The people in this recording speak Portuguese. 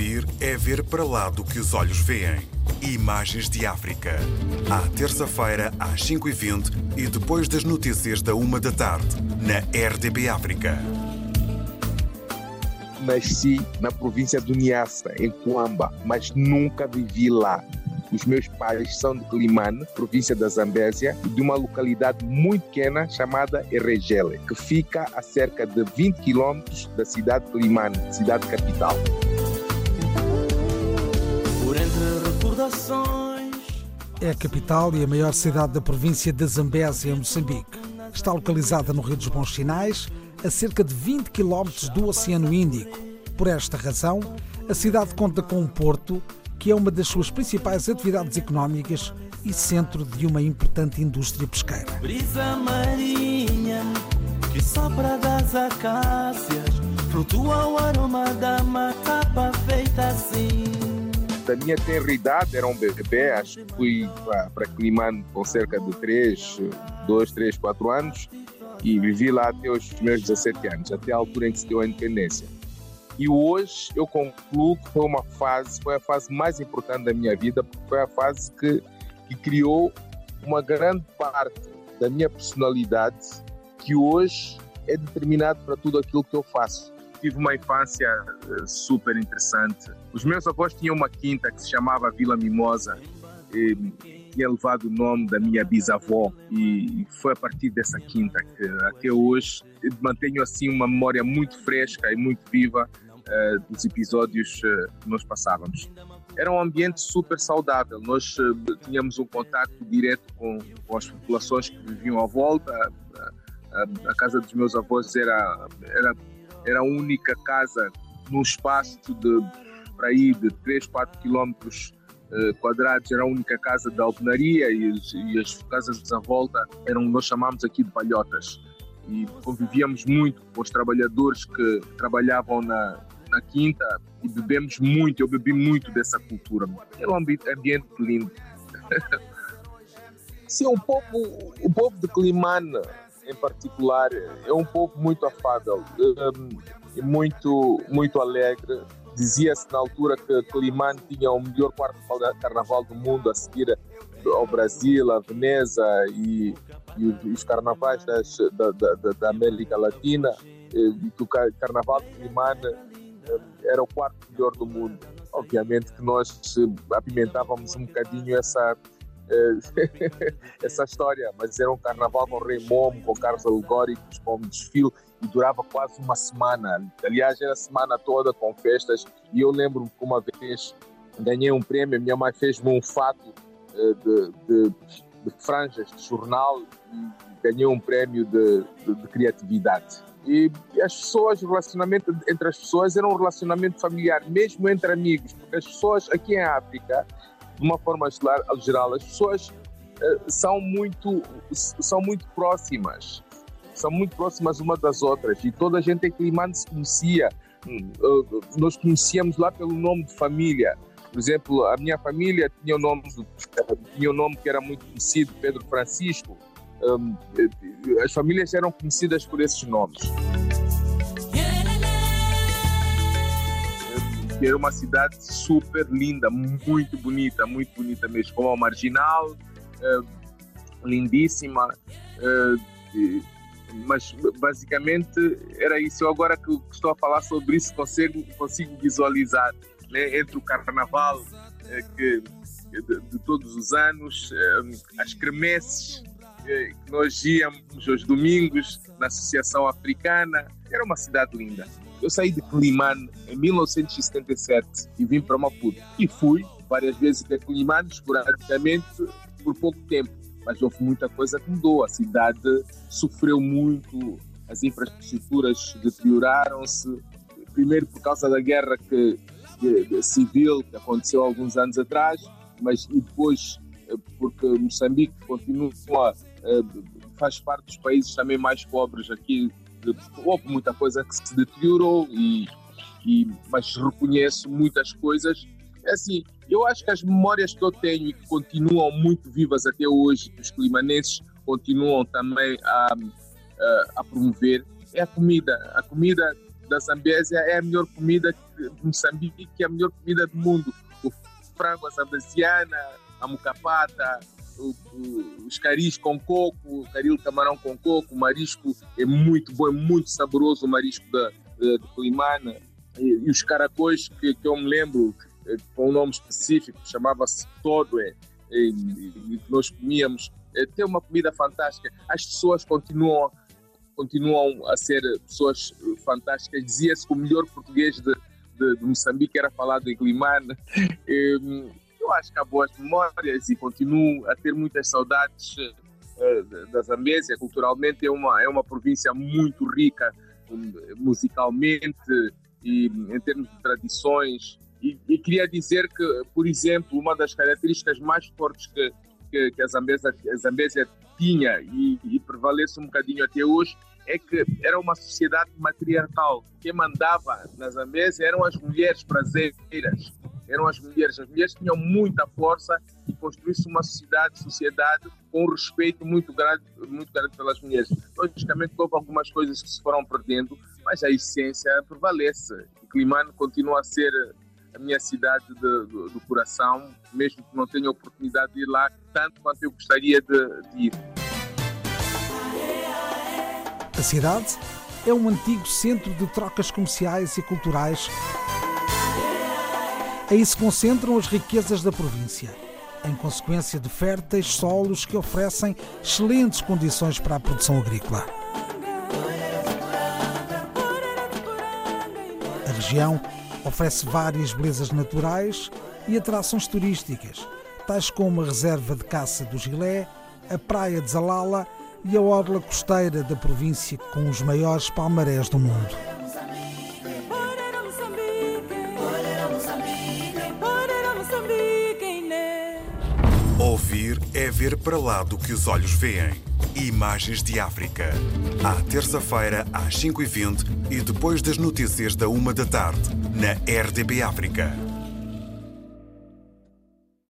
ouvir é ver para lá do que os olhos veem. Imagens de África. À terça-feira, às 5h20 e depois das notícias da 1 da tarde, na RDB África. Nasci na província do Niassa, em Coamba, mas nunca vivi lá. Os meus pais são de Climane, província da Zambésia, de uma localidade muito pequena chamada Erregele, que fica a cerca de 20 quilômetros da cidade de Climane, cidade capital. É a capital e a maior cidade da província da Zambésia, em Moçambique. Está localizada no Rio dos Bons Sinais, a cerca de 20 quilómetros do Oceano Índico. Por esta razão, a cidade conta com um porto que é uma das suas principais atividades económicas e centro de uma importante indústria pesqueira. Brisa marinha que sopra das acácias, flutua o aroma da matapa feita assim. Da minha tenra idade, era um bebê, acho que fui para Climane com cerca de 3, 2, 3, 4 anos e vivi lá até os meus 17 anos, até a altura em que se deu a independência. E hoje eu concluo que foi uma fase, foi a fase mais importante da minha vida, porque foi a fase que, que criou uma grande parte da minha personalidade que hoje é determinado para tudo aquilo que eu faço. Tive uma infância eh, super interessante. Os meus avós tinham uma quinta que se chamava Vila Mimosa. E tinha levado o nome da minha bisavó e foi a partir dessa quinta que até hoje mantenho assim uma memória muito fresca e muito viva uh, dos episódios uh, que nós passávamos. Era um ambiente super saudável, nós tínhamos um contato direto com, com, as populações que viviam à volta. A, a, casa dos meus avós era, era, era a única casa num espaço de para aí de 3, 4 quilómetros quadrados, era a única casa da alvenaria e, e, as casas à volta eram, nós chamamos aqui de palhotas. E convivíamos muito com os trabalhadores que trabalhavam na, na quinta e bebemos muito, eu bebi muito dessa cultura. É um ambiente, lindo. Sim, o povo, o povo de Climane, em particular, é um povo muito afável e muito, muito alegre. Dizia-se na altura que Climane tinha o melhor quarto carnaval do mundo a seguir ao Brasil, a Veneza e, e os carnavais das, da, da, da América Latina. E que o carnaval de Climane era o quarto melhor do mundo. Obviamente que nós apimentávamos um bocadinho essa, eh, essa história, mas era um carnaval com rei momo, com carros alegóricos, com desfile e durava quase uma semana. Aliás, era a semana toda com festas e eu lembro que uma vez ganhei um prêmio, minha mãe fez-me um fato eh, de, de, de, franjas de jornal e ganhei um prêmio de, de criatividade. E as pessoas, o relacionamento entre as pessoas era um relacionamento familiar, mesmo entre amigos, porque as pessoas aqui em África, de uma forma geral, as pessoas uh, são muito são muito próximas, são muito próximas uma das outras e toda a gente em Climane se conhecia. Uh, nós conhecíamos lá pelo nome de família. Por exemplo, a minha família tinha o um nome, tinha um nome que era muito conhecido, Pedro Francisco um, as famílias eram conhecidas por esses nomes. Era uma cidade super linda, muito bonita, muito bonita mesmo, como a Marginal, uh, lindíssima. Uh, mas basicamente era isso. Eu agora que estou a falar sobre isso consigo, consigo visualizar né, entre o carnaval uh, que, de, de, todos os anos, as cremeces que nós íamos aos domingos na Associação Africana. Era uma cidade linda. Eu saí de Climane em 1977 e vim para Maputo. E fui várias vezes para Climane, esporadicamente, por pouco tempo. Mas houve muita coisa que mudou. A cidade sofreu muito, as infraestruturas deterioraram-se. Primeiro por causa da guerra que, que, civil que aconteceu alguns anos atrás, mas e depois eh, porque Moçambique continua eh, faz parte dos países também mais pobres aqui. Houve muita coisa que se deteriorou, e, e, mas reconheço muitas coisas. É assim, eu acho que as memórias que eu tenho e que continuam muito vivas até hoje, que os climanenses continuam também a, a, a promover, é a comida. A comida da Zambésia é a melhor comida de Moçambique é a melhor comida do mundo. O frango, a zambesiana, a mucapata, os caris com coco, caril camarão com coco, o marisco é muito bom, é muito saboroso o marisco da, de, Climana. E, e, os caracóis que, que eu me lembro, eh, com um nome específico, chamava-se Todoé, e, e, nós comíamos. É, tem uma comida fantástica. As pessoas continuam continuam a ser pessoas fantásticas. Dizia-se que o melhor português de, de, de, Moçambique era falado em Climane. Acho que há boas memórias e continuo a ter muitas saudades eh, da Zambésia. Culturalmente é uma, é uma província muito rica hum, musicalmente e em termos de tradições. E, e, queria dizer que, por exemplo, uma das características mais fortes que, que, que a, Zambésia, a Zambésia tinha e, e prevalece um bocadinho até hoje é que era uma sociedade matriarcal. Quem mandava na Zambésia eram as mulheres brasileiras, eram as mulheres. As mulheres tinham muita força e construísse uma sociedade, sociedade com um respeito muito grande, muito grande pelas mulheres. Logicamente, houve algumas coisas que se foram perdendo, mas a essência prevalece. E Climano continua a ser a minha cidade de, do, do, coração, mesmo que não tenha oportunidade de ir lá tanto quanto eu gostaria de, de ir. A cidade é um antigo centro de trocas comerciais e culturais. Aí se concentram as riquezas da província, em consequência de férteis solos que oferecem excelentes condições para a produção agrícola. A região oferece várias belezas naturais e atrações turísticas, tais como a reserva de caça do Gilé, a praia de Zalala e a orla costeira da província com os maiores palmarés do mundo. É ver para lá do que os olhos veem. Imagens de África. À terça-feira, às 5h20 e depois das notícias da 1 da tarde, na RDB África.